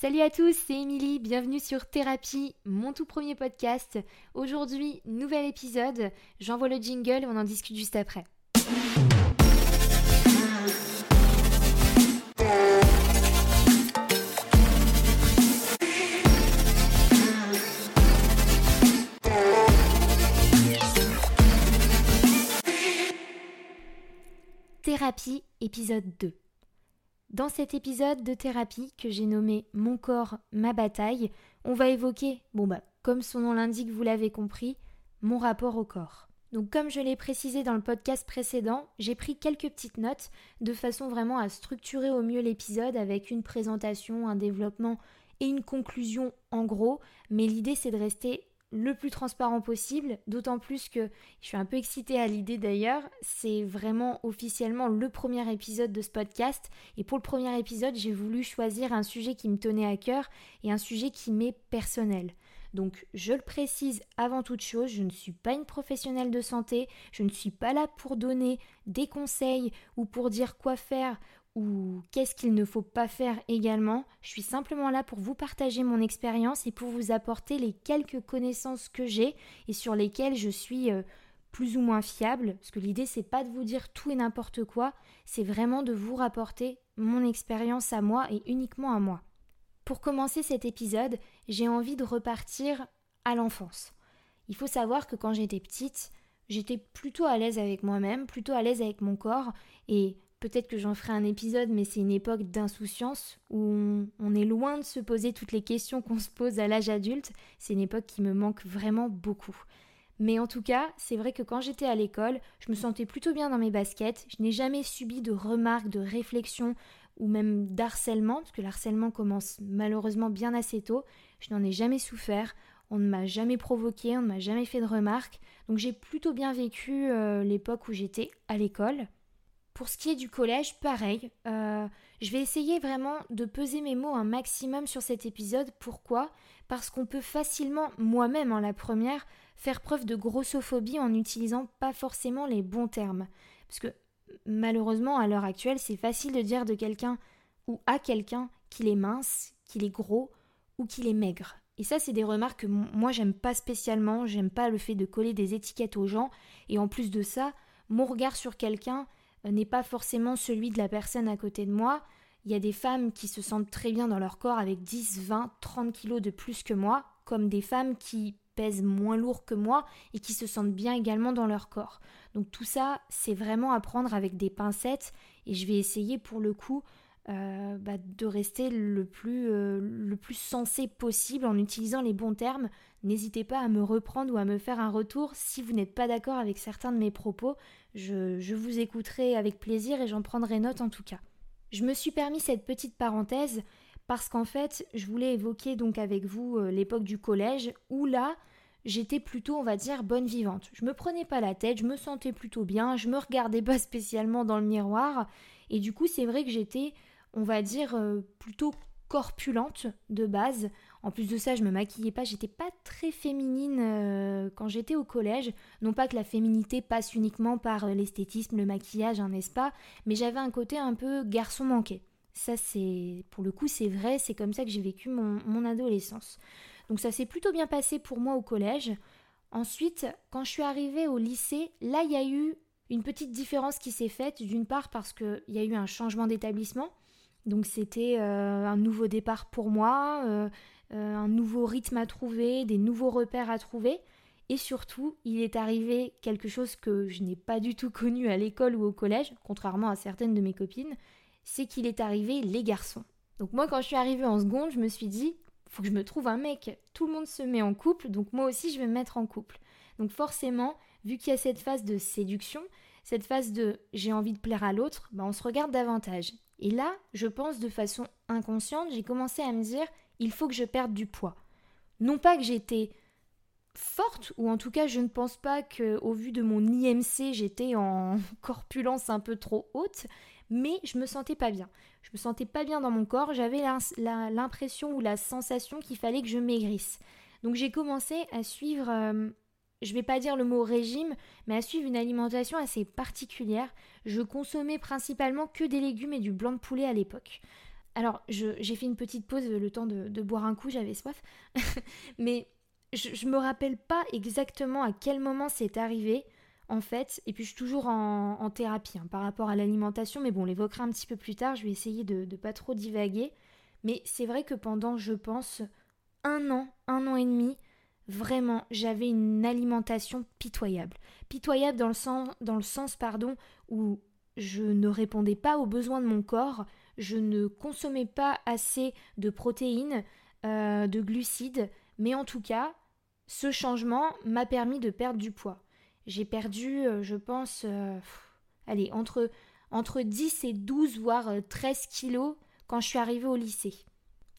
Salut à tous, c'est Émilie, bienvenue sur Thérapie, mon tout premier podcast. Aujourd'hui, nouvel épisode, j'envoie le jingle, on en discute juste après. Thérapie, épisode 2. Dans cet épisode de thérapie que j'ai nommé Mon corps, ma bataille, on va évoquer, bon bah, comme son nom l'indique, vous l'avez compris, mon rapport au corps. Donc comme je l'ai précisé dans le podcast précédent, j'ai pris quelques petites notes de façon vraiment à structurer au mieux l'épisode avec une présentation, un développement et une conclusion en gros, mais l'idée c'est de rester le plus transparent possible, d'autant plus que je suis un peu excitée à l'idée d'ailleurs, c'est vraiment officiellement le premier épisode de ce podcast et pour le premier épisode j'ai voulu choisir un sujet qui me tenait à cœur et un sujet qui m'est personnel. Donc je le précise avant toute chose, je ne suis pas une professionnelle de santé, je ne suis pas là pour donner des conseils ou pour dire quoi faire ou qu'est-ce qu'il ne faut pas faire également? Je suis simplement là pour vous partager mon expérience et pour vous apporter les quelques connaissances que j'ai et sur lesquelles je suis euh, plus ou moins fiable. Parce que l'idée c'est pas de vous dire tout et n'importe quoi, c'est vraiment de vous rapporter mon expérience à moi et uniquement à moi. Pour commencer cet épisode, j'ai envie de repartir à l'enfance. Il faut savoir que quand j'étais petite, j'étais plutôt à l'aise avec moi-même, plutôt à l'aise avec mon corps et Peut-être que j'en ferai un épisode, mais c'est une époque d'insouciance où on, est loin de se poser toutes les questions qu'on se pose à l'âge adulte. C'est une époque qui me manque vraiment beaucoup. Mais en tout cas, c'est vrai que quand j'étais à l'école, je me sentais plutôt bien dans mes baskets. Je n'ai jamais subi de remarques, de réflexions ou même d'harcèlement, parce que l'harcèlement commence malheureusement bien assez tôt. Je n'en ai jamais souffert. On ne m'a jamais provoqué, on ne m'a jamais fait de remarques. Donc j'ai plutôt bien vécu euh, l'époque où j'étais à l'école. Pour ce qui est du collège, pareil. Euh, je vais essayer vraiment de peser mes mots un maximum sur cet épisode. Pourquoi? Parce qu'on peut facilement, moi-même en la première, faire preuve de grossophobie en n'utilisant pas forcément les bons termes. Parce que malheureusement, à l'heure actuelle, c'est facile de dire de quelqu'un ou à quelqu'un qu'il est mince, qu'il est gros ou qu'il est maigre. Et ça, c'est des remarques que moi, j'aime pas spécialement. J'aime pas le fait de coller des étiquettes aux gens. Et en plus de ça, mon regard sur quelqu'un, n'est pas forcément celui de la personne à côté de moi. Il y a des femmes qui se sentent très bien dans leur corps avec 10, 20, 30 kilos de plus que moi, comme des femmes qui pèsent moins lourd que moi et qui se sentent bien également dans leur corps. Donc tout ça, c'est vraiment à prendre avec des pincettes et je vais essayer pour le coup euh, bah, de rester le plus, euh, le plus sensé possible en utilisant les bons termes. N'hésitez pas à me reprendre ou à me faire un retour si vous n'êtes pas d'accord avec certains de mes propos. Je, je vous écouterai avec plaisir et j'en prendrai note en tout cas. Je me suis permis cette petite parenthèse parce qu'en fait, je voulais évoquer donc avec vous euh, l'époque du collège où là, j'étais plutôt, on va dire, bonne vivante. Je me prenais pas la tête, je me sentais plutôt bien, je me regardais pas spécialement dans le miroir et du coup, c'est vrai que j'étais on va dire, euh, plutôt corpulente de base. En plus de ça, je me maquillais pas, j'étais pas très féminine euh, quand j'étais au collège. Non pas que la féminité passe uniquement par euh, l'esthétisme, le maquillage, hein, n'est-ce pas Mais j'avais un côté un peu garçon manqué. Ça, c'est. Pour le coup, c'est vrai, c'est comme ça que j'ai vécu mon, mon adolescence. Donc ça s'est plutôt bien passé pour moi au collège. Ensuite, quand je suis arrivée au lycée, là, il y a eu une petite différence qui s'est faite. D'une part parce qu'il y a eu un changement d'établissement. Donc c'était euh, un nouveau départ pour moi, euh, euh, un nouveau rythme à trouver, des nouveaux repères à trouver. Et surtout, il est arrivé quelque chose que je n'ai pas du tout connu à l'école ou au collège, contrairement à certaines de mes copines, c'est qu'il est arrivé les garçons. Donc moi, quand je suis arrivée en seconde, je me suis dit, faut que je me trouve un mec. Tout le monde se met en couple, donc moi aussi, je vais me mettre en couple. Donc forcément, vu qu'il y a cette phase de séduction, cette phase de j'ai envie de plaire à l'autre, bah on se regarde davantage. Et là, je pense de façon inconsciente, j'ai commencé à me dire il faut que je perde du poids. Non pas que j'étais forte, ou en tout cas je ne pense pas qu'au vu de mon IMC j'étais en corpulence un peu trop haute, mais je me sentais pas bien. Je me sentais pas bien dans mon corps, j'avais l'impression ou la sensation qu'il fallait que je maigrisse. Donc j'ai commencé à suivre euh, je vais pas dire le mot régime, mais à suivre une alimentation assez particulière. Je consommais principalement que des légumes et du blanc de poulet à l'époque. Alors, j'ai fait une petite pause, le temps de, boire un coup, j'avais soif. Mais je, ne me rappelle pas exactement à quel moment c'est arrivé, en fait. Et puis, je suis toujours en, thérapie hein, par rapport à l'alimentation. Mais bon, on l'évoquera un petit peu plus tard. Je vais essayer de ne pas trop divaguer. Mais c'est vrai que pendant, je pense, un an, un an et demi, vraiment, j'avais une alimentation pitoyable. Pitoyable dans le sens, dans le sens pardon, où je ne répondais pas aux besoins de mon corps, je ne consommais pas assez de protéines, euh, de glucides, mais en tout cas, ce changement m'a permis de perdre du poids. J'ai perdu, euh, je pense, euh, allez, entre, entre 10 et 12, voire 13 kilos quand je suis arrivée au lycée.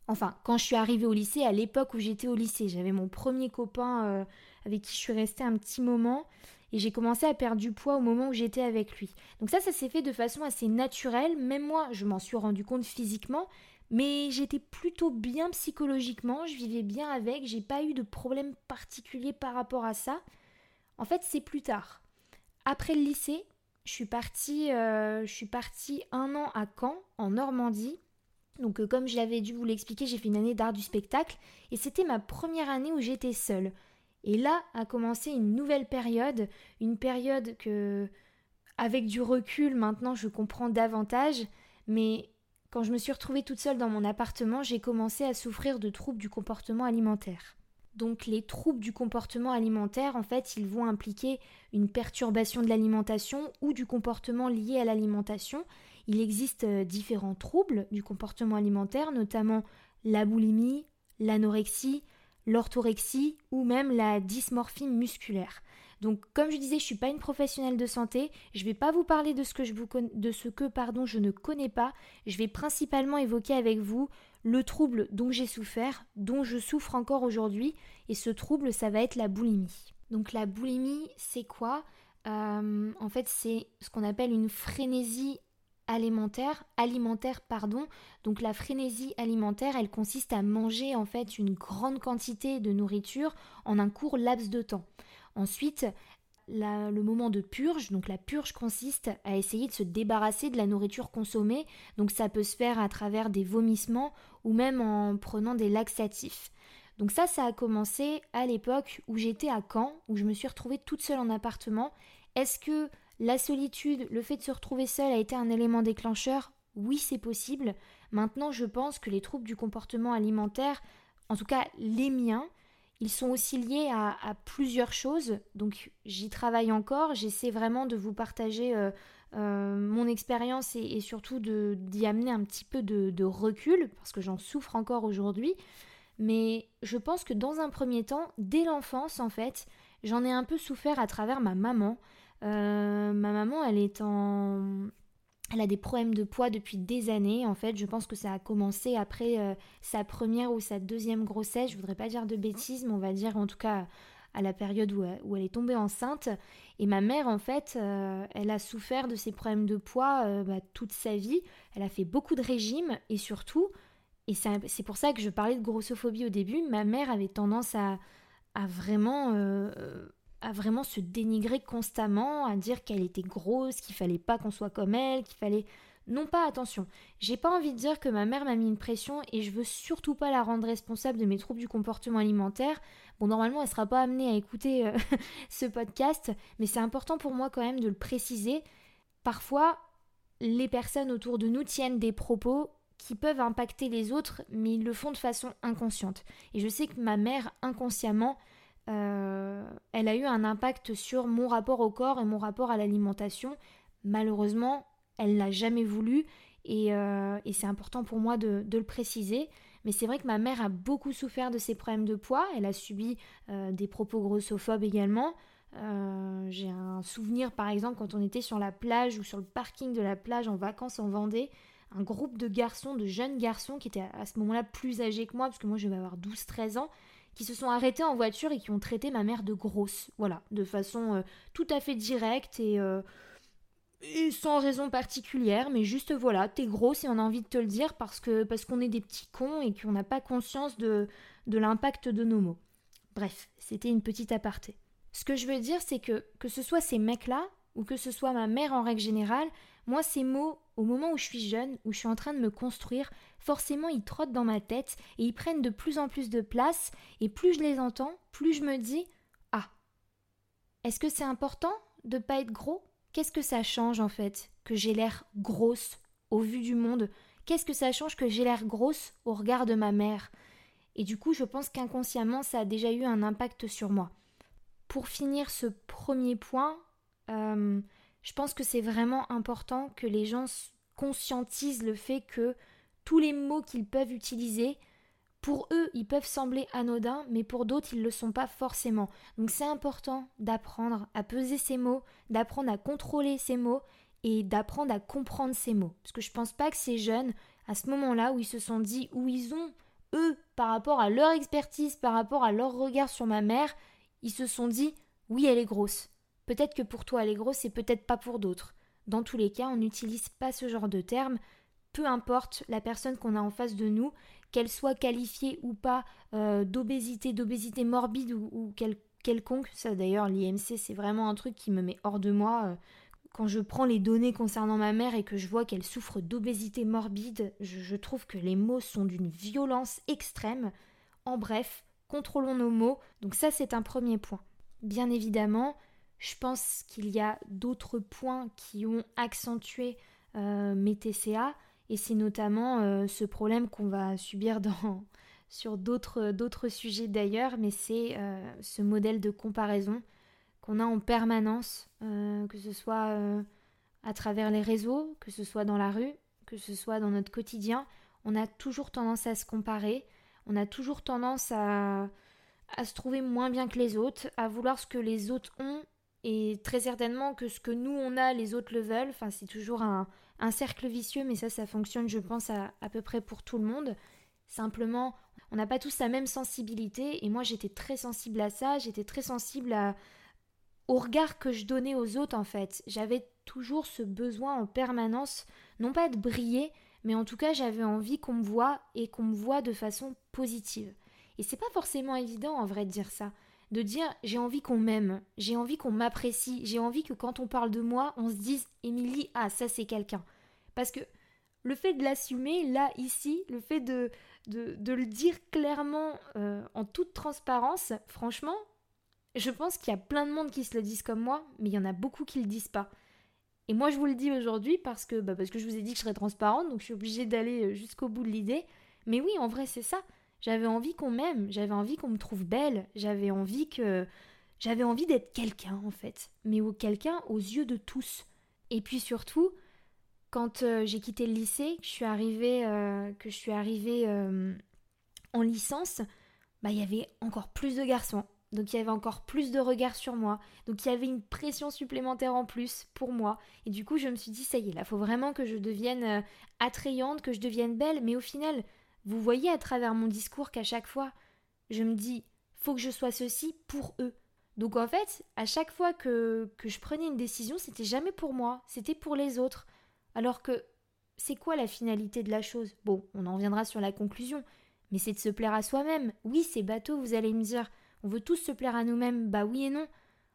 Enfin, quand je suis arrivée au lycée, à l'époque où j'étais au lycée, j'avais mon premier copain avec qui je suis restée un petit moment et j'ai commencé à perdre du poids au moment où j'étais avec lui. Donc ça, ça s'est fait de façon assez naturelle. Même moi, je m'en suis rendu compte physiquement, mais j'étais plutôt bien psychologiquement. Je vivais bien avec. J'ai pas eu de problème particulier par rapport à ça. En fait, c'est plus tard. Après le lycée, je suis partie, euh, je suis partie un an à Caen, en Normandie. Donc, euh, comme je l'avais dû vous l'expliquer, j'ai fait une année d'art du spectacle et c'était ma première année où j'étais seule. Et là a commencé une nouvelle période, une période que, avec du recul, maintenant je comprends davantage, mais quand je me suis retrouvée toute seule dans mon appartement, j'ai commencé à souffrir de troubles du comportement alimentaire. Donc les troubles du comportement alimentaire, en fait, ils vont impliquer une perturbation de l'alimentation ou du comportement lié à l'alimentation. Il existe euh, différents troubles du comportement alimentaire, notamment la boulimie, l'anorexie, l'orthorexie ou même la dysmorphie musculaire. Donc comme je disais, je suis pas une professionnelle de santé, je vais pas vous parler de ce que je vous de ce que je ne connais pas, je vais principalement évoquer avec vous le trouble dont j'ai souffert, dont je souffre encore aujourd'hui et ce trouble ça va être la boulimie. Donc la boulimie, c'est quoi? Euh, En fait, c'est ce qu'on appelle une frénésie alimentaire, alimentaire pardon. Donc la frénésie alimentaire, elle consiste à manger en fait une grande quantité de nourriture en un court laps de temps. Ensuite, le moment de purge, donc la purge consiste à essayer de se débarrasser de la nourriture consommée, donc ça peut se faire à travers des vomissements ou même en prenant des laxatifs. Donc ça, ça a commencé à l'époque où j'étais à Caen, où je me suis retrouvée toute seule en appartement. Est-ce que la solitude, le fait de se retrouver seul a été un élément déclencheur Oui, c'est possible. Maintenant, je pense que les troubles du comportement alimentaire, en tout cas les miens, ils sont aussi liés à, plusieurs choses. Donc j'y travaille encore. J'essaie vraiment de vous partager euh, euh, mon expérience et, surtout d'y amener un petit peu de, de recul, parce que j'en souffre encore aujourd'hui. Mais je pense que dans un premier temps, dès l'enfance en fait, j'en ai un peu souffert à travers ma maman. Euh, ma maman, elle est en... Elle a des problèmes de poids depuis des années. En fait, je pense que ça a commencé après euh, sa première ou sa deuxième grossesse. Je voudrais pas dire de bêtises, mais on va dire en tout cas à la période où, où elle est tombée enceinte. Et ma mère, en fait, euh, elle a souffert de ces problèmes de poids bah, toute sa vie. Elle a fait beaucoup de régimes et surtout, et c'est pour ça que je parlais de grossophobie au début, ma mère avait tendance à vraiment à vraiment se dénigrer constamment, à dire qu'elle était grosse, qu'il fallait pas qu'on soit comme elle, qu'il fallait. Non pas attention. J'ai pas envie de dire que ma mère m'a mis une pression et je veux surtout pas la rendre responsable de mes troubles du comportement alimentaire. Bon, normalement, elle sera pas amenée à écouter euh, ce podcast, mais c'est important pour moi quand même de le préciser. Parfois, les personnes autour de nous tiennent des propos qui peuvent impacter les autres, mais ils le font de façon inconsciente. Et je sais que ma mère, inconsciemment, euh, elle a eu un impact sur mon rapport au corps et mon rapport à l'alimentation. Malheureusement, elle l'a jamais voulu et, euh, c'est important pour moi de, le préciser. Mais c'est vrai que ma mère a beaucoup souffert de ses problèmes de poids. Elle a subi euh, des propos grossophobes également. J'ai un souvenir par exemple quand on était sur la plage ou sur le parking de la plage en vacances en Vendée, un groupe de garçons, de jeunes garçons qui étaient à ce moment-là plus âgés que moi, parce que moi je vais avoir 12-13 ans, qui se sont arrêtés en voiture et qui ont traité ma mère de grosse. Voilà, de façon euh, tout à fait directe euh, et, sans raison particulière, mais juste voilà, t'es grosse et on a envie de te le dire parce que parce qu'on est des petits cons et qu'on n'a pas conscience de, de l'impact de nos mots. Bref, c'était une petite aparté. Ce que je veux dire, c'est que que ce soit ces mecs-là ou que ce soit ma mère en règle générale, Moi, ces mots, au moment où je suis jeune, où je suis en train de me construire, forcément, ils trottent dans ma tête et ils prennent de plus en plus de place. Et plus je les entends, plus je me dis Ah, est-ce que c'est important de pas être gros? Qu'est-ce que ça change en fait que j'ai l'air grosse au vu du monde? Qu'est-ce que ça change que j'ai l'air grosse au regard de ma mère? Et du coup, je pense qu'inconsciemment, ça a déjà eu un impact sur moi. Pour finir ce premier point, euh, je pense que c'est vraiment important que les gens conscientisent le fait que tous les mots qu'ils peuvent utiliser, pour eux, ils peuvent sembler anodins, mais pour d'autres, ils ne le sont pas forcément. Donc c'est important d'apprendre à peser ces mots, d'apprendre à contrôler ces mots et d'apprendre à comprendre ces mots. Parce que je pense pas que ces jeunes, à ce moment-là où ils se sont dit, où ils ont, eux, par rapport à leur expertise, par rapport à leur regard sur ma mère, ils se sont dit, oui, elle est grosse. Peut-être que pour toi elle est grosse et peut-être pas pour d'autres. Dans tous les cas, on n'utilise pas ce genre de terme, peu importe la personne qu'on a en face de nous, qu'elle soit qualifiée ou pas euh, d'obésité, d'obésité morbide ou, quelconque. Ça d'ailleurs, l'IMC, c'est vraiment un truc qui me met hors de moi. Euh, quand je prends les données concernant ma mère et que je vois qu'elle souffre d'obésité morbide, je trouve que les mots sont d'une violence extrême. En bref, contrôlons nos mots. Donc ça, c'est un premier point. Bien évidemment, je pense qu'il y a d'autres points qui ont accentué euh, mes TCA et c'est notamment euh, ce problème qu'on va subir sur d'autres sujets d'ailleurs, mais c'est euh, ce modèle de comparaison qu'on a en permanence, que ce soit à travers les réseaux, que ce soit dans la rue, que ce soit dans notre quotidien. On a toujours tendance à se comparer, on a toujours tendance à, à se trouver moins bien que les autres, à vouloir ce que les autres ont et très certainement que ce que nous on a, les autres le veulent. Enfin, c'est toujours un, cercle vicieux, mais ça, ça fonctionne, je pense, à, à peu près pour tout le monde. Simplement, on n'a pas tous la même sensibilité, et moi j'étais très sensible à ça, j'étais très sensible à, au regard que je donnais aux autres en fait. J'avais toujours ce besoin en permanence, non pas de briller, mais en tout cas j'avais envie qu'on me voit et qu'on me voit de façon positive. Et c'est pas forcément évident en vrai de dire ça de dire j'ai envie qu'on m'aime, j'ai envie qu'on m'apprécie, j'ai envie que quand on parle de moi, on se dise Émilie, ah ça c'est quelqu'un. Parce que le fait de l'assumer, là, ici, le fait de, de, le dire clairement euh, en toute transparence, franchement, je pense qu'il y a plein de monde qui se le disent comme moi, mais il y en a beaucoup qui le disent pas. Et moi je vous le dis aujourd'hui parce que, bah, parce que je vous ai dit que je serais transparente, donc je suis obligée d'aller euh, jusqu'au bout de l'idée. Mais oui, en vrai c'est ça. J'avais envie qu'on m'aime, j'avais envie qu'on me trouve belle, j'avais envie que j'avais envie d'être quelqu'un en fait, mais quelqu'un aux yeux de tous. Et puis surtout, quand euh, j'ai quitté le lycée, que je suis arrivée, euh, que je suis arrivée euh, en licence, bah il y avait encore plus de garçons. Donc il y avait encore plus de regards sur moi. Donc il y avait une pression supplémentaire en plus pour moi. Et du coup, je me suis dit ça y est, là, faut vraiment que je devienne attrayante, que je devienne belle, mais au final, vous voyez à travers mon discours qu'à chaque fois, je me dis, faut que je sois ceci pour eux. Donc en fait, à chaque fois que, que je prenais une décision, c'était jamais pour moi, c'était pour les autres. Alors que c'est quoi la finalité de la chose? Bon, on en reviendra sur la conclusion, mais c'est de se plaire à soi-même. Oui, c'est bateau, vous allez me dire. On veut tous se plaire à nous-mêmes. Bah oui et non.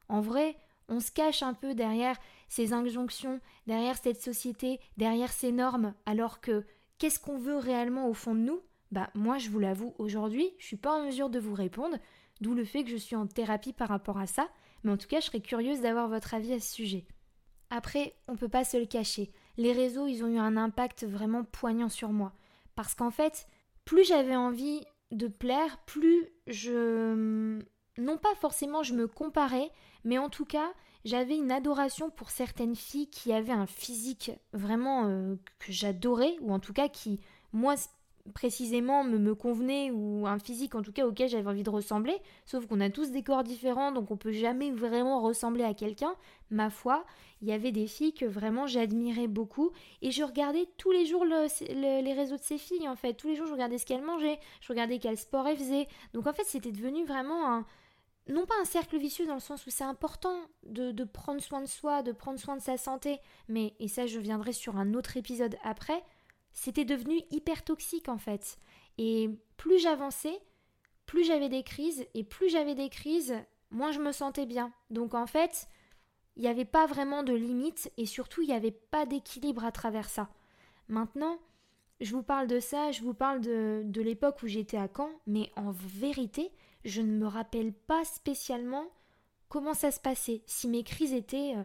En vrai, on se cache un peu derrière ces injonctions, derrière cette société, derrière ces normes, alors que Qu'est-ce qu'on veut réellement au fond de nous? Bah moi je vous l'avoue aujourd'hui, je suis pas en mesure de vous répondre, d'où le fait que je suis en thérapie par rapport à ça, mais en tout cas je serais curieuse d'avoir votre avis à ce sujet. Après, on peut pas se le cacher, les réseaux ils ont eu un impact vraiment poignant sur moi. Parce qu'en fait, plus j'avais envie de plaire, plus je... Non pas forcément je me comparais, mais en tout cas, j'avais une adoration pour certaines filles qui avaient un physique vraiment euh, que j'adorais, ou en tout cas qui, moi, précisément me, me convenait, ou un physique en tout cas auquel j'avais envie de ressembler, sauf qu'on a tous des corps différents, donc on peut jamais vraiment ressembler à quelqu'un. Ma foi, il y avait des filles que vraiment j'admirais beaucoup, et je regardais tous les jours les réseaux de ces filles, en fait. Tous les jours, je regardais ce qu'elles mangeaient, je regardais quel sport elles faisaient. Donc en fait, c'était devenu vraiment un non pas un cercle vicieux dans le sens où c'est important de, prendre soin de soi, de prendre soin de sa santé, mais, et ça je viendrai sur un autre épisode après, c'était devenu hyper toxique en fait. Et plus j'avançais, plus j'avais des crises, et plus j'avais des crises, moins je me sentais bien. Donc en fait, il n'y avait pas vraiment de limite et surtout il n'y avait pas d'équilibre à travers ça. Maintenant, je vous parle de ça, je vous parle de, de l'époque où j'étais à Caen, mais en vérité, je ne me rappelle pas spécialement comment ça se passait, si mes crises étaient euh,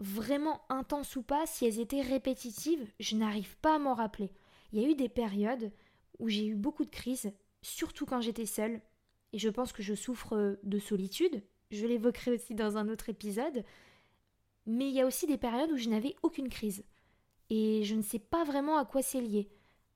vraiment intenses ou pas, si elles étaient répétitives, je n'arrive pas à m'en rappeler. Il y a eu des périodes où j'ai eu beaucoup de crises, surtout quand j'étais seule, et je pense que je souffre de solitude, je l'évoquerai aussi dans un autre épisode, mais il y a aussi des périodes où je n'avais aucune crise. Et je ne sais pas vraiment à quoi c'est lié.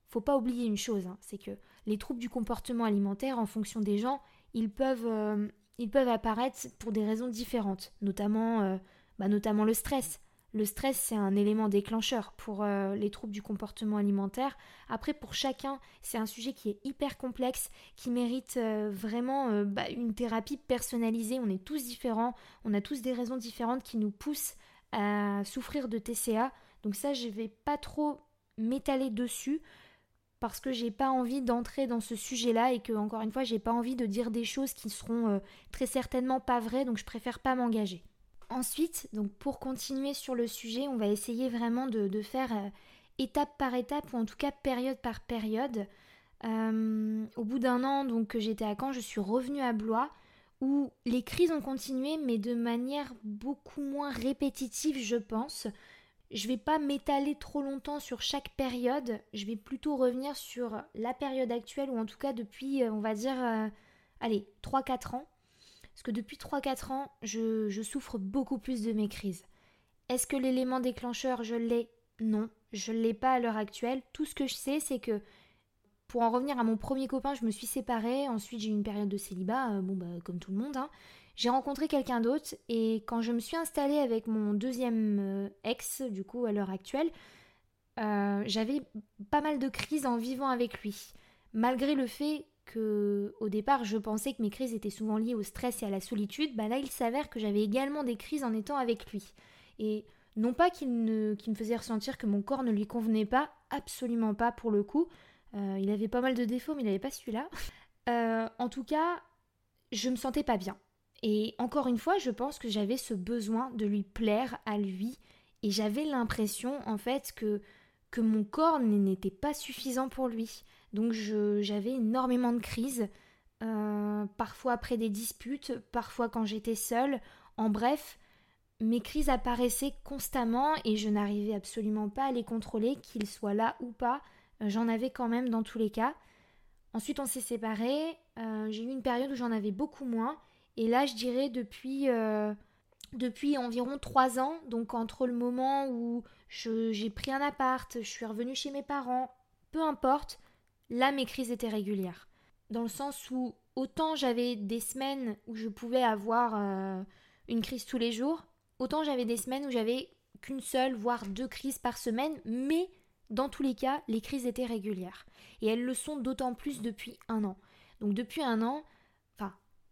Faut pas oublier une chose, hein, c'est que les troubles du comportement alimentaire, en fonction des gens, ils peuvent, euh, ils peuvent apparaître pour des raisons différentes, notamment, euh, bah, notamment le stress. Le stress, c'est un élément déclencheur pour euh, les troubles du comportement alimentaire. Après, pour chacun, c'est un sujet qui est hyper complexe, qui mérite vraiment bah, une thérapie personnalisée. On est tous différents, on a tous des raisons différentes qui nous poussent à souffrir de TCA. Donc ça, je vais pas trop m'étaler dessus parce que j'ai pas envie d'entrer dans ce sujet-là et que encore une fois, j'ai pas envie de dire des choses qui seront euh, très certainement pas vraies, donc je préfère pas m'engager. Ensuite, donc pour continuer sur le sujet, on va essayer vraiment de, faire euh, étape par étape ou en tout cas période par période. Euh, au bout d'un an donc que j'étais à Caen, je suis revenue à Blois où les crises ont continué mais de manière beaucoup moins répétitive je pense. Je vais pas m'étaler trop longtemps sur chaque période, je vais plutôt revenir sur la période actuelle, ou en tout cas depuis, euh, on va dire, euh, allez, 3-4 ans. Parce que depuis 3-4 ans, je, souffre beaucoup plus de mes crises. Est-ce que l'élément déclencheur, je l'ai? Non, je ne l'ai pas à l'heure actuelle. Tout ce que je sais, c'est que pour en revenir à mon premier copain, je me suis séparée. Ensuite, j'ai eu une période de célibat, euh, bah, comme tout le monde. Hein. J'ai rencontré quelqu'un d'autre et quand je me suis installée avec mon deuxième euh, ex, du coup à l'heure actuelle, euh, j'avais pas mal de crises en vivant avec lui. Malgré le fait que au départ je pensais que mes crises étaient souvent liées au stress et à la solitude, bah là il s'avère que j'avais également des crises en étant avec lui. Et non pas qu'il me faisait ressentir que mon corps ne lui convenait pas, absolument pas pour le coup. Euh, il avait pas mal de défauts, mais il n'avait pas celui-là. en tout cas, je me sentais pas bien. Et encore une fois, je pense que j'avais ce besoin de lui plaire à lui et j'avais l'impression en fait que, que mon corps n'était pas suffisant pour lui. Donc j'avais énormément de crises, euh, parfois après des disputes, parfois quand j'étais seule. En bref, mes crises apparaissaient constamment et je n'arrivais absolument pas à les contrôler, qu'ils soient là ou pas. J'en avais quand même dans tous les cas. Ensuite, on s'est séparés. Euh, j'ai eu une période où j'en avais beaucoup moins. Et là, je dirais depuis, euh, depuis environ trois ans, donc entre le moment où j'ai pris un appart, je suis revenue chez mes parents, peu importe, là mes crises étaient régulières. Dans le sens où autant j'avais des semaines où je pouvais avoir euh, une crise tous les jours, autant j'avais des semaines où j'avais qu'une seule, voire deux crises par semaine, mais dans tous les cas, les crises étaient régulières. Et elles le sont d'autant plus depuis un an. Donc depuis un an,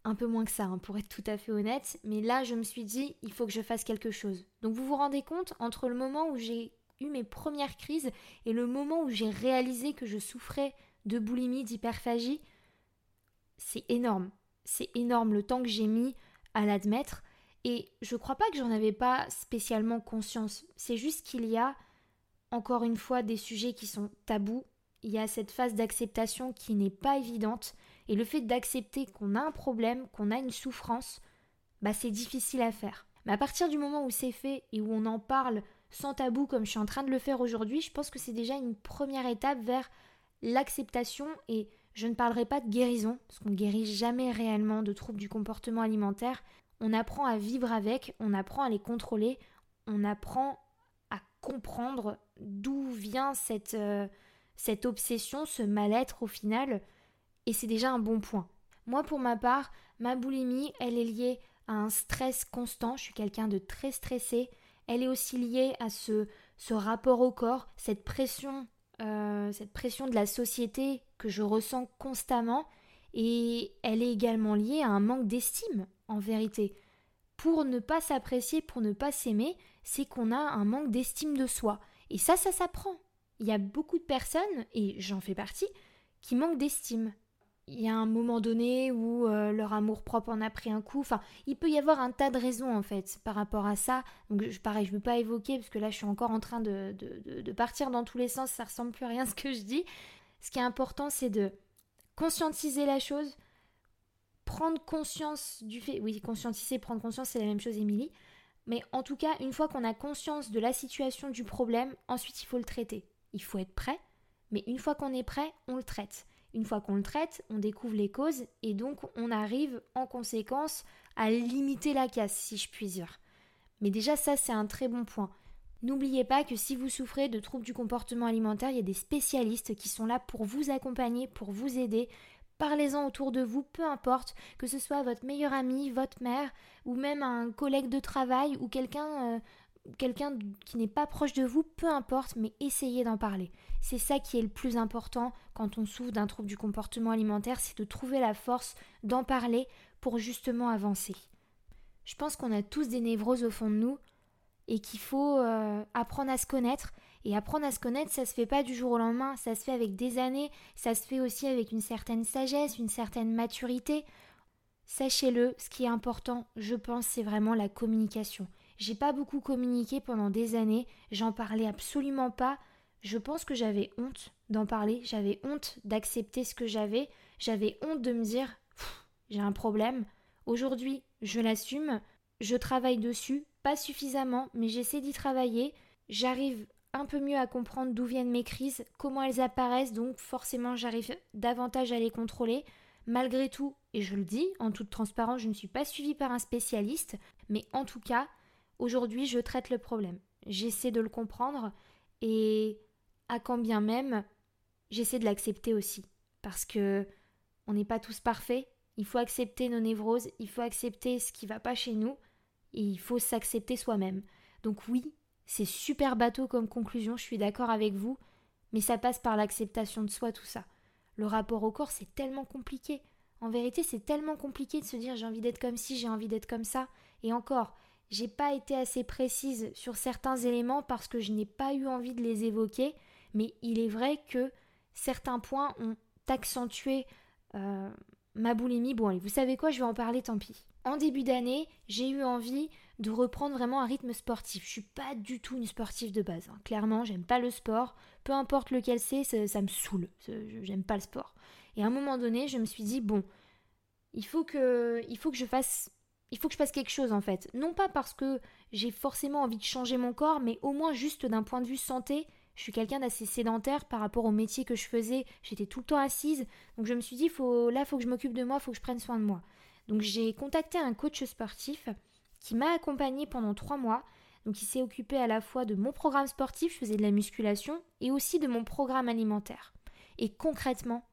un peu moins que ça, hein, pour être tout à fait honnête, mais là je me suis dit, il faut que je fasse quelque chose. Donc vous vous rendez compte, entre le moment où j'ai eu mes premières crises et le moment où j'ai réalisé que je souffrais de boulimie, d'hyperphagie, c'est énorme. C'est énorme le temps que j'ai mis à l'admettre. Et je crois pas que j'en avais pas spécialement conscience. C'est juste qu'il y a, encore une fois, des sujets qui sont tabous. Il y a cette phase d'acceptation qui n'est pas évidente. Et le fait d'accepter qu'on a un problème, qu'on a une souffrance, bah c'est difficile à faire. Mais à partir du moment où c'est fait et où on en parle sans tabou comme je suis en train de le faire aujourd'hui, je pense que c'est déjà une première étape vers l'acceptation et je ne parlerai pas de guérison, parce qu'on ne guérit jamais réellement de troubles du comportement alimentaire. On apprend à vivre avec, on apprend à les contrôler, on apprend à comprendre d'où vient cette, euh, cette obsession, ce mal-être au final et c'est déjà un bon point. Moi, pour ma part, ma boulimie, elle est liée à un stress constant. Je suis quelqu'un de très stressé. Elle est aussi liée à ce, rapport au corps, cette pression, euh, cette pression de la société que je ressens constamment. Et elle est également liée à un manque d'estime, en vérité. Pour ne pas s'apprécier, pour ne pas s'aimer, c'est qu'on a un manque d'estime de soi. Et ça, ça s'apprend. Il y a beaucoup de personnes, et j'en fais partie, qui manquent d'estime il y a un moment donné où euh, leur amour propre en a pris un coup. Enfin, il peut y avoir un tas de raisons en fait par rapport à ça. Donc je, pareil, je ne veux pas évoquer parce que là je suis encore en train de, de, partir dans tous les sens, ça ressemble plus à rien ce que je dis. Ce qui est important, c'est de conscientiser la chose, prendre conscience du fait. Oui, conscientiser, prendre conscience, c'est la même chose, Émilie. Mais en tout cas, une fois qu'on a conscience de la situation, du problème, ensuite il faut le traiter. Il faut être prêt, mais une fois qu'on est prêt, on le traite. Une fois qu'on le traite, on découvre les causes et donc on arrive en conséquence à limiter la casse, si je puis dire. Mais déjà ça c'est un très bon point. N'oubliez pas que si vous souffrez de troubles du comportement alimentaire, il y a des spécialistes qui sont là pour vous accompagner, pour vous aider. Parlez-en autour de vous, peu importe, que ce soit votre meilleur ami, votre mère, ou même un collègue de travail, ou quelqu'un euh, quelqu'un qui n'est pas proche de vous, peu importe, mais essayez d'en parler. C'est ça qui est le plus important quand on souffre d'un trouble du comportement alimentaire, c'est de trouver la force d'en parler pour justement avancer. Je pense qu'on a tous des névroses au fond de nous et qu'il faut euh, apprendre à se connaître. Et apprendre à se connaître, ça se fait pas du jour au lendemain, ça se fait avec des années, ça se fait aussi avec une certaine sagesse, une certaine maturité. Sachez-le, ce qui est important, je pense, c'est vraiment la communication. J'ai pas beaucoup communiqué pendant des années, j'en parlais absolument pas. Je pense que j'avais honte d'en parler, j'avais honte d'accepter ce que j'avais, j'avais honte de me dire j'ai un problème. Aujourd'hui, je l'assume, je travaille dessus, pas suffisamment, mais j'essaie d'y travailler. J'arrive un peu mieux à comprendre d'où viennent mes crises, comment elles apparaissent, donc forcément j'arrive davantage à les contrôler. Malgré tout, et je le dis en toute transparence, je ne suis pas suivie par un spécialiste, mais en tout cas, Aujourd'hui, je traite le problème. J'essaie de le comprendre et à quand bien même, j'essaie de l'accepter aussi. Parce que on n'est pas tous parfaits. Il faut accepter nos névroses, il faut accepter ce qui va pas chez nous et il faut s'accepter soi-même. Donc oui, c'est super bateau comme conclusion, je suis d'accord avec vous, mais ça passe par l'acceptation de soi tout ça. Le rapport au corps, c'est tellement compliqué. En vérité, c'est tellement compliqué de se dire j'ai envie d'être comme ci, j'ai envie d'être comme ça. Et encore, j'ai pas été assez précise sur certains éléments parce que je n'ai pas eu envie de les évoquer, mais il est vrai que certains points ont accentué euh, ma boulimie. Bon, allez, vous savez quoi, je vais en parler, tant pis. En début d'année, j'ai eu envie de reprendre vraiment un rythme sportif. Je suis pas du tout une sportive de base. Hein. Clairement, j'aime pas le sport. Peu importe lequel c'est, ça, me saoule. J'aime pas le sport. Et à un moment donné, je me suis dit bon, il faut que je fasse il faut que je fasse quelque chose en fait. Non pas parce que j'ai forcément envie de changer mon corps, mais au moins juste d'un point de vue santé. Je suis quelqu'un d'assez sédentaire par rapport au métier que je faisais. J'étais tout le temps assise. Donc je me suis dit, faut, là, il faut que je m'occupe de moi, il faut que je prenne soin de moi. Donc j'ai contacté un coach sportif qui m'a accompagné pendant trois mois. Donc il s'est occupé à la fois de mon programme sportif, je faisais de la musculation, et aussi de mon programme alimentaire. Et concrètement,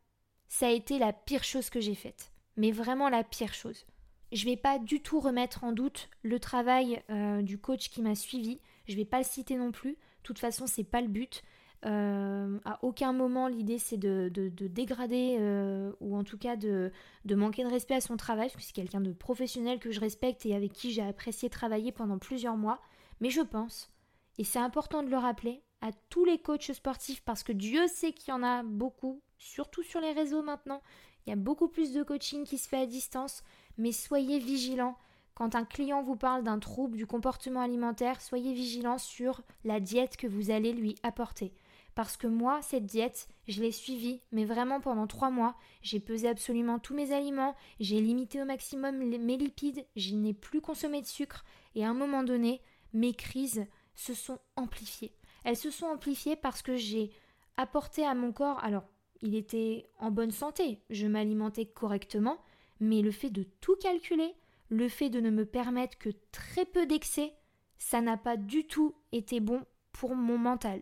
ça a été la pire chose que j'ai faite. Mais vraiment la pire chose. Je ne vais pas du tout remettre en doute le travail euh, du coach qui m'a suivi. Je ne vais pas le citer non plus. De toute façon, c'est pas le but. Euh, à aucun moment l'idée c'est de, dégrader euh, ou en tout cas de, de, manquer de respect à son travail, parce que c'est quelqu'un de professionnel que je respecte et avec qui j'ai apprécié travailler pendant plusieurs mois. Mais je pense, et c'est important de le rappeler, à tous les coachs sportifs, parce que Dieu sait qu'il y en a beaucoup, surtout sur les réseaux maintenant, il y a beaucoup plus de coaching qui se fait à distance mais soyez vigilants. Quand un client vous parle d'un trouble du comportement alimentaire, soyez vigilant sur la diète que vous allez lui apporter. Parce que moi, cette diète, je l'ai suivie, mais vraiment pendant trois mois. J'ai pesé absolument tous mes aliments, j'ai limité au maximum mes lipides, je n'ai plus consommé de sucre, et à un moment donné, mes crises se sont amplifiées. Elles se sont amplifiées parce que j'ai apporté à mon corps, alors il était en bonne santé, je m'alimentais correctement, mais le fait de tout calculer, le fait de ne me permettre que très peu d'excès, ça n'a pas du tout été bon pour mon mental.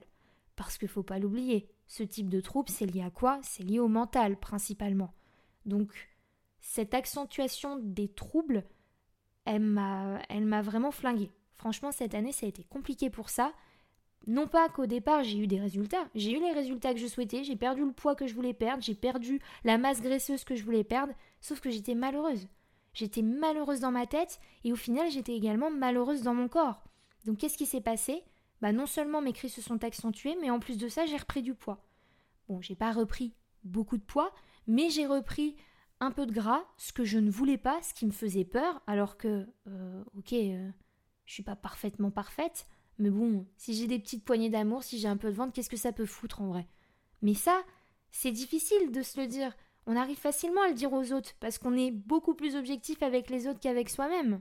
Parce qu'il faut pas l'oublier, ce type de trouble, c'est lié à quoi? C'est lié au mental principalement. Donc, cette accentuation des troubles, elle m'a, elle m'a vraiment flingué. Franchement, cette année, ça a été compliqué pour ça. Non pas qu'au départ j'ai eu des résultats, j'ai eu les résultats que je souhaitais, j'ai perdu le poids que je voulais perdre, j'ai perdu la masse graisseuse que je voulais perdre, sauf que j'étais malheureuse. J'étais malheureuse dans ma tête et au final j'étais également malheureuse dans mon corps. Donc qu'est-ce qui s'est passé? Bah non seulement mes cris se sont accentuées, mais en plus de ça j'ai repris du poids. Bon, j'ai pas repris beaucoup de poids, mais j'ai repris un peu de gras, ce que je ne voulais pas, ce qui me faisait peur, alors que, euh, ok, euh, je suis pas parfaitement parfaite, mais bon, si j'ai des petites poignées d'amour, si j'ai un peu de ventre, qu'est-ce que ça peut foutre en vrai? Mais ça, c'est difficile de se le dire. On arrive facilement à le dire aux autres, parce qu'on est beaucoup plus objectif avec les autres qu'avec soi-même.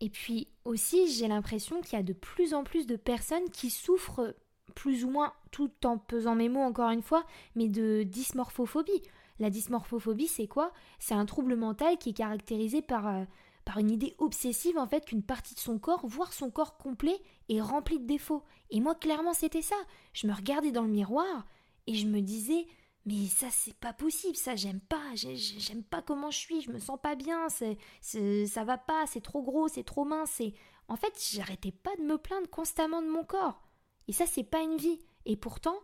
Et puis aussi, j'ai l'impression qu'il y a de plus en plus de personnes qui souffrent plus ou moins, tout en pesant mes mots encore une fois, mais de dysmorphophobie. La dysmorphophobie, c'est quoi? C'est un trouble mental qui est caractérisé par, euh, par une idée obsessive en fait qu'une partie de son corps, voire son corps complet, est rempli de défauts. Et moi, clairement, c'était ça. Je me regardais dans le miroir et je me disais, mais ça, c'est pas possible, ça, j'aime pas, j'aime pas comment je suis, je me sens pas bien, c'est, ça va pas, c'est trop gros, c'est trop mince. Et... En fait, j'arrêtais pas de me plaindre constamment de mon corps. Et ça, c'est pas une vie. Et pourtant,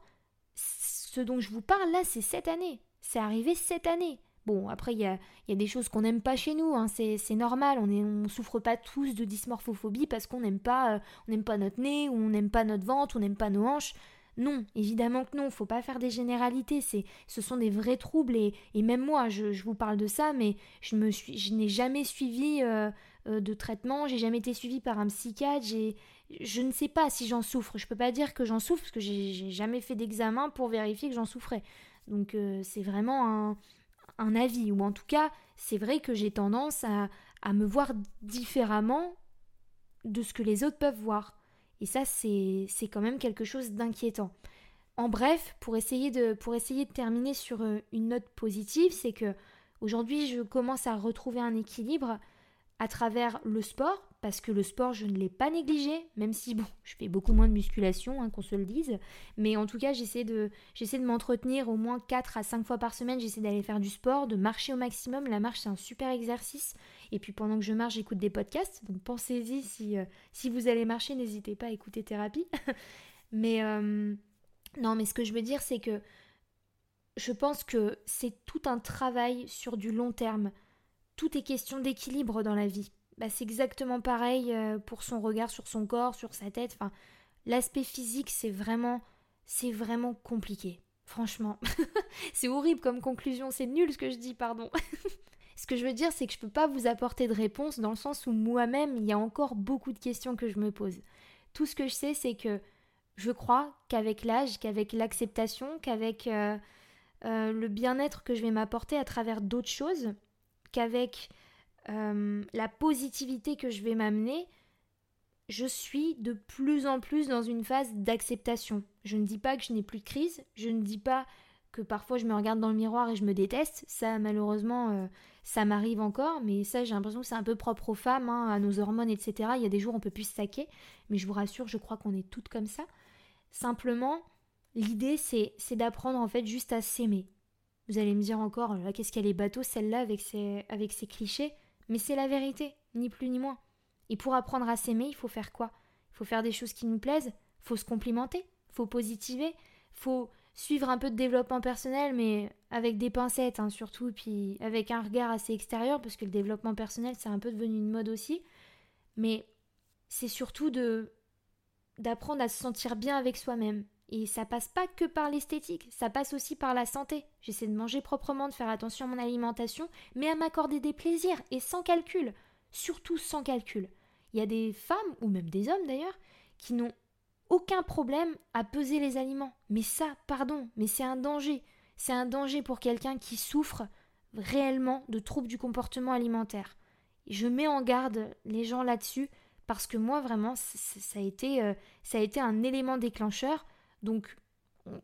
ce dont je vous parle là, c'est cette année. C'est arrivé cette année. Bon, après, il y a, y a, des choses qu'on n'aime pas chez nous, hein. c'est normal, on ne on souffre pas tous de dysmorphophobie parce qu'on n'aime pas, euh, on pas notre nez, ou on n'aime pas notre ventre, on n'aime pas nos hanches. Non, évidemment que non, faut pas faire des généralités, c'est, ce sont des vrais troubles et, et même moi, je, je, vous parle de ça, mais je me suis, je n'ai jamais suivi euh, euh, de traitement, j'ai jamais été suivi par un psychiatre, j'ai, je ne sais pas si j'en souffre. Je peux pas dire que j'en souffre parce que j'ai jamais fait d'examen pour vérifier que j'en souffrais. Donc c'est vraiment un, avis. Ou en tout cas, c'est vrai que j'ai tendance à, à, me voir différemment de ce que les autres peuvent voir. Et ça, c'est quand même quelque chose d'inquiétant. En bref, pour essayer, de, pour essayer de terminer sur euh, une note positive, c'est que aujourd'hui, je commence à retrouver un équilibre à travers le sport, parce que le sport, je ne l'ai pas négligé, même si, bon, je fais beaucoup moins de musculation, hein, qu'on se le dise, mais en tout cas, j'essaie de, m'entretenir au moins 4 à 5 fois par semaine, j'essaie d'aller faire du sport, de marcher au maximum, la marche, c'est un super exercice, et puis pendant que je marche, j'écoute des podcasts, donc pensez-y, si, euh, si vous allez marcher, n'hésitez pas à écouter thérapie, mais, euh, non, mais ce que je veux dire, c'est que je pense que c'est tout un travail sur du long terme, tout est question d'équilibre dans la vie. Bah, c'est exactement pareil euh, pour son regard sur son corps, sur sa tête. Enfin, l'aspect physique, c'est vraiment, c'est vraiment compliqué. Franchement, c'est horrible comme conclusion. C'est nul ce que je dis, pardon. ce que je veux dire, c'est que je peux pas vous apporter de réponse dans le sens où moi-même, il y a encore beaucoup de questions que je me pose. Tout ce que je sais, c'est que je crois qu'avec l'âge, qu'avec l'acceptation, qu'avec euh, euh, le bien-être que je vais m'apporter à travers d'autres choses, qu'avec euh, la positivité que je vais m'amener, je suis de plus en plus dans une phase d'acceptation. Je ne dis pas que je n'ai plus de crise, je ne dis pas que parfois je me regarde dans le miroir et je me déteste. Ça, malheureusement, euh, ça m'arrive encore, mais ça, j'ai l'impression que c'est un peu propre aux femmes, hein, à nos hormones, etc. Il y a des jours où on peut plus se saquer, mais je vous rassure, je crois qu'on est toutes comme ça. Simplement, l'idée, c'est d'apprendre en fait juste à s'aimer. Vous allez me dire encore, qu'est-ce qu'elle est bateau celle-là avec ses, avec ses clichés Mais c'est la vérité, ni plus ni moins. Et pour apprendre à s'aimer, il faut faire quoi? Il faut faire des choses qui nous plaisent, faut se complimenter, faut positiver, faut suivre un peu de développement personnel, mais avec des pincettes hein, surtout, puis avec un regard assez extérieur, parce que le développement personnel c'est un peu devenu une mode aussi. Mais c'est surtout de d'apprendre à se sentir bien avec soi-même, et ça passe pas que par l'esthétique, ça passe aussi par la santé. J'essaie de manger proprement, de faire attention à mon alimentation, mais à m'accorder des plaisirs et sans calcul. Surtout sans calcul. Il y a des femmes, ou même des hommes d'ailleurs, qui n'ont aucun problème à peser les aliments. Mais ça, pardon, mais c'est un danger. C'est un danger pour quelqu'un qui souffre réellement de troubles du comportement alimentaire. Je mets en garde les gens là-dessus parce que moi vraiment ça a été euh, ça a été un élément déclencheur donc,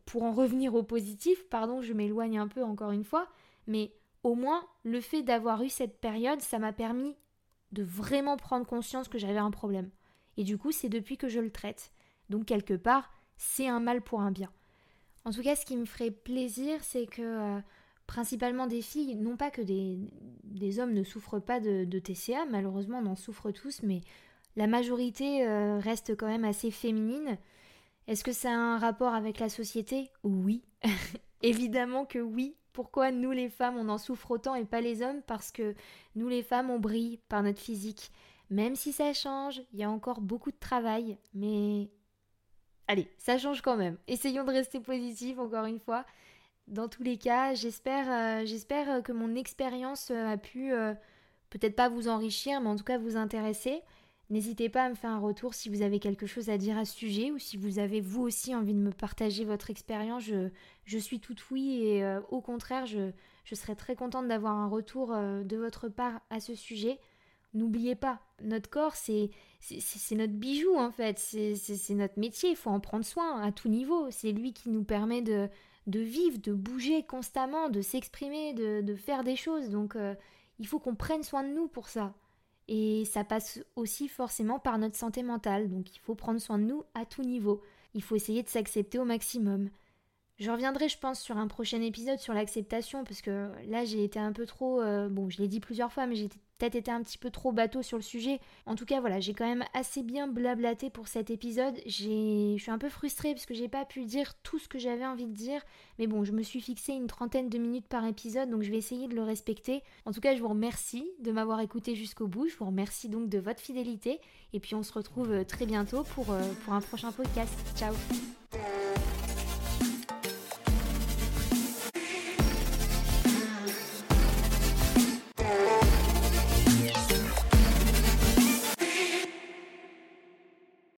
pour en revenir au positif, pardon, je m'éloigne un peu encore une fois, mais au moins, le fait d'avoir eu cette période, ça m'a permis de vraiment prendre conscience que j'avais un problème. Et du coup, c'est depuis que je le traite. Donc, quelque part, c'est un mal pour un bien. En tout cas, ce qui me ferait plaisir, c'est que euh, principalement des filles, non pas que des, des hommes ne souffrent pas de, TCA, malheureusement on en souffre tous, mais la majorité euh, reste quand même assez féminine. Est-ce que ça a un rapport avec la société? Oui. Évidemment que oui. Pourquoi nous les femmes on en souffre autant et pas les hommes? Parce que nous les femmes on brille par notre physique. Même si ça change, il y a encore beaucoup de travail, mais allez, ça change quand même. Essayons de rester positifs encore une fois. Dans tous les cas, j'espère j'espère que mon expérience a pu peut-être pas vous enrichir, mais en tout cas vous intéresser. N'hésitez pas à me faire un retour si vous avez quelque chose à dire à ce sujet ou si vous avez vous aussi envie de me partager votre expérience. Je, suis toute oui et euh, au contraire, je, je, serais très contente d'avoir un retour euh, de votre part à ce sujet. N'oubliez pas, notre corps, c'est notre bijou en fait, c'est notre métier, il faut en prendre soin à tout niveau. C'est lui qui nous permet de, de vivre, de bouger constamment, de s'exprimer, de, de, faire des choses. Donc euh, il faut qu'on prenne soin de nous pour ça. Et ça passe aussi forcément par notre santé mentale, donc il faut prendre soin de nous à tout niveau. Il faut essayer de s'accepter au maximum. Je reviendrai, je pense, sur un prochain épisode sur l'acceptation, parce que là j'ai été un peu trop. Euh, bon, je l'ai dit plusieurs fois, mais j'ai peut-être été un petit peu trop bateau sur le sujet. En tout cas, voilà, j'ai quand même assez bien blablaté pour cet épisode. Je suis un peu frustrée parce que j'ai pas pu dire tout ce que j'avais envie de dire. Mais bon, je me suis fixé une trentaine de minutes par épisode, donc je vais essayer de le respecter. En tout cas, je vous remercie de m'avoir écouté jusqu'au bout. Je vous remercie donc de votre fidélité. Et puis on se retrouve euh, très bientôt pour, euh, pour un prochain podcast. Ciao